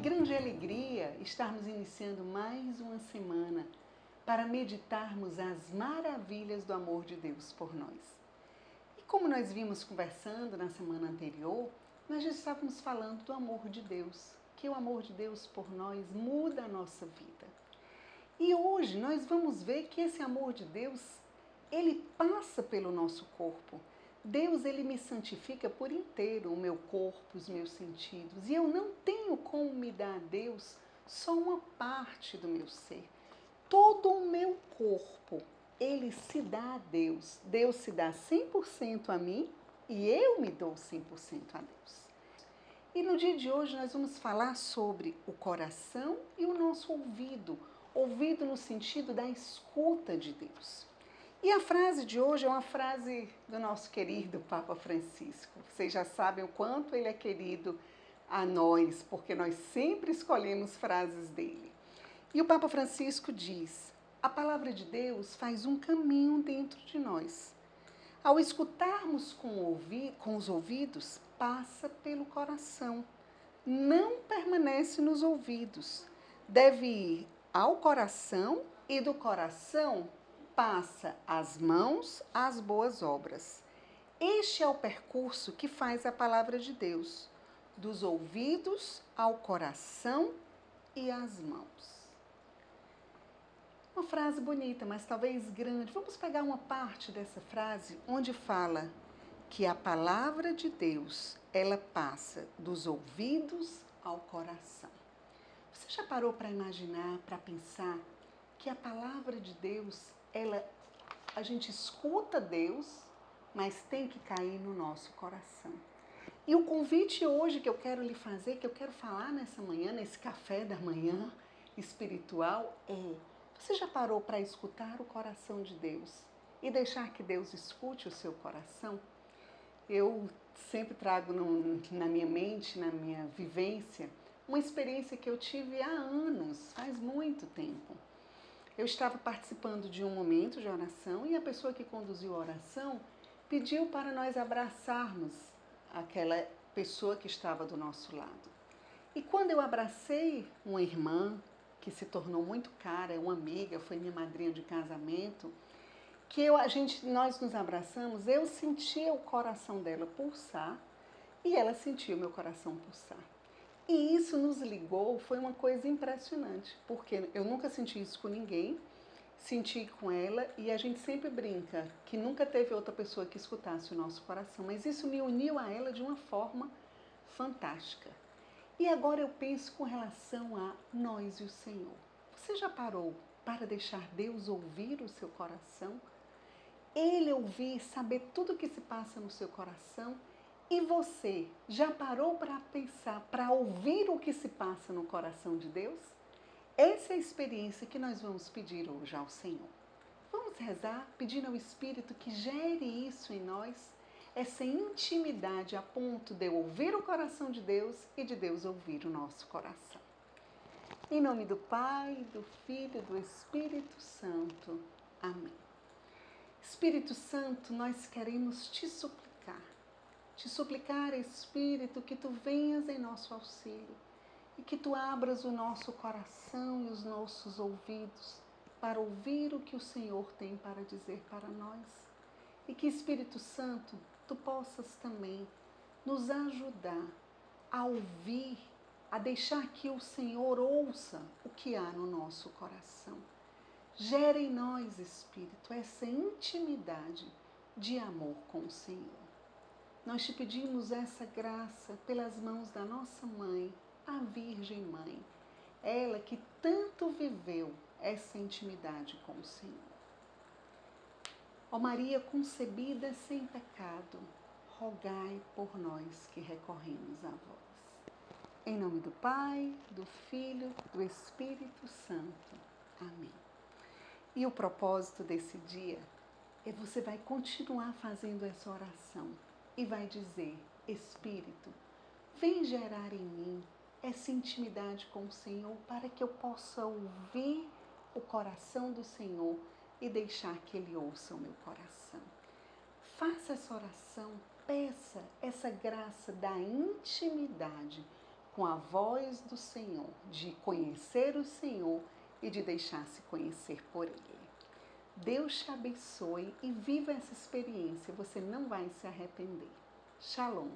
grande alegria estarmos iniciando mais uma semana para meditarmos as maravilhas do amor de Deus por nós. E como nós vimos conversando na semana anterior, nós já estávamos falando do amor de Deus, que o amor de Deus por nós muda a nossa vida. E hoje nós vamos ver que esse amor de Deus, ele passa pelo nosso corpo. Deus ele me santifica por inteiro, o meu corpo, os meus sentidos, e eu não tenho como me dar a Deus só uma parte do meu ser. Todo o meu corpo, ele se dá a Deus. Deus se dá 100% a mim e eu me dou 100% a Deus. E no dia de hoje nós vamos falar sobre o coração e o nosso ouvido. Ouvido no sentido da escuta de Deus. E a frase de hoje é uma frase do nosso querido Papa Francisco. Vocês já sabem o quanto ele é querido a nós, porque nós sempre escolhemos frases dele. E o Papa Francisco diz: a palavra de Deus faz um caminho dentro de nós. Ao escutarmos com, com os ouvidos, passa pelo coração. Não permanece nos ouvidos. Deve ir ao coração e do coração passa às mãos as boas obras. Este é o percurso que faz a palavra de Deus, dos ouvidos ao coração e às mãos. Uma frase bonita, mas talvez grande. Vamos pegar uma parte dessa frase onde fala que a palavra de Deus, ela passa dos ouvidos ao coração. Você já parou para imaginar, para pensar que a palavra de Deus, ela a gente escuta Deus, mas tem que cair no nosso coração. E o convite hoje que eu quero lhe fazer, que eu quero falar nessa manhã, nesse café da manhã espiritual, é: você já parou para escutar o coração de Deus e deixar que Deus escute o seu coração? Eu sempre trago no, na minha mente, na minha vivência, uma experiência que eu tive há anos, faz muito tempo. Eu estava participando de um momento de oração e a pessoa que conduziu a oração pediu para nós abraçarmos aquela pessoa que estava do nosso lado. E quando eu abracei uma irmã que se tornou muito cara, uma amiga, foi minha madrinha de casamento, que eu, a gente, nós nos abraçamos, eu sentia o coração dela pulsar e ela sentia o meu coração pulsar. E isso nos ligou, foi uma coisa impressionante, porque eu nunca senti isso com ninguém, senti com ela e a gente sempre brinca que nunca teve outra pessoa que escutasse o nosso coração, mas isso me uniu a ela de uma forma fantástica. E agora eu penso com relação a nós e o Senhor. Você já parou para deixar Deus ouvir o seu coração? Ele ouvir, saber tudo o que se passa no seu coração e você já parou para pensar, para ouvir o que se passa no coração de Deus? Essa é a experiência que nós vamos pedir hoje ao Senhor. Vamos rezar pedindo ao Espírito que gere isso em nós, essa intimidade a ponto de eu ouvir o coração de Deus e de Deus ouvir o nosso coração. Em nome do Pai, do Filho e do Espírito Santo. Amém. Espírito Santo, nós queremos te suplicar te suplicar, Espírito, que tu venhas em nosso auxílio e que tu abras o nosso coração e os nossos ouvidos para ouvir o que o Senhor tem para dizer para nós. E que, Espírito Santo, tu possas também nos ajudar a ouvir, a deixar que o Senhor ouça o que há no nosso coração. Gera em nós, Espírito, essa intimidade de amor com o Senhor. Nós te pedimos essa graça pelas mãos da nossa mãe, a Virgem Mãe, ela que tanto viveu essa intimidade com o Senhor. Ó Maria concebida sem pecado, rogai por nós que recorremos a vós. Em nome do Pai, do Filho, do Espírito Santo. Amém. E o propósito desse dia é você vai continuar fazendo essa oração e vai dizer: Espírito, vem gerar em mim essa intimidade com o Senhor para que eu possa ouvir o coração do Senhor e deixar que Ele ouça o meu coração. Faça essa oração, peça essa graça da intimidade com a voz do Senhor, de conhecer o Senhor e de deixar-se conhecer por Ele. Deus te abençoe e viva essa experiência, você não vai se arrepender. Shalom.